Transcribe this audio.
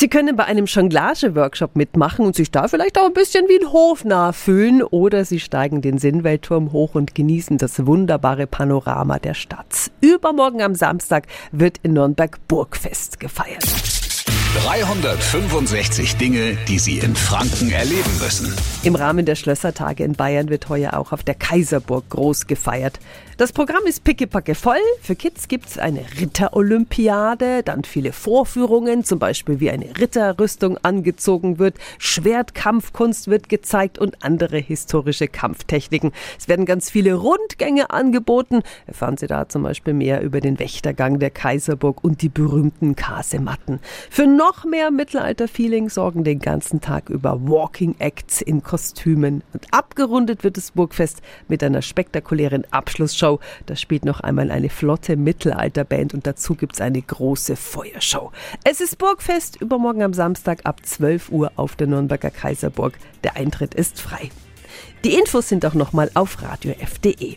Sie können bei einem Jonglage-Workshop mitmachen und sich da vielleicht auch ein bisschen wie ein Hofnarr fühlen oder Sie steigen den Sinnweltturm hoch und genießen das wunderbare Panorama der Stadt. Übermorgen am Samstag wird in Nürnberg Burgfest gefeiert. 365 Dinge, die Sie in Franken erleben müssen. Im Rahmen der Schlössertage in Bayern wird heuer auch auf der Kaiserburg groß gefeiert. Das Programm ist pickepacke voll. Für Kids gibt's eine Ritterolympiade, dann viele Vorführungen, zum Beispiel wie eine Ritterrüstung angezogen wird, Schwertkampfkunst wird gezeigt und andere historische Kampftechniken. Es werden ganz viele Rundgänge angeboten. Erfahren Sie da zum Beispiel mehr über den Wächtergang der Kaiserburg und die berühmten Kasematten. Für noch mehr Mittelalter-Feeling sorgen den ganzen Tag über Walking Acts in Kostümen. Und abgerundet wird das Burgfest mit einer spektakulären Abschlussshow Show. Da spielt noch einmal eine flotte Mittelalterband und dazu gibt es eine große Feuershow. Es ist Burgfest übermorgen am Samstag ab 12 Uhr auf der Nürnberger Kaiserburg. Der Eintritt ist frei. Die Infos sind auch nochmal auf radiof.de.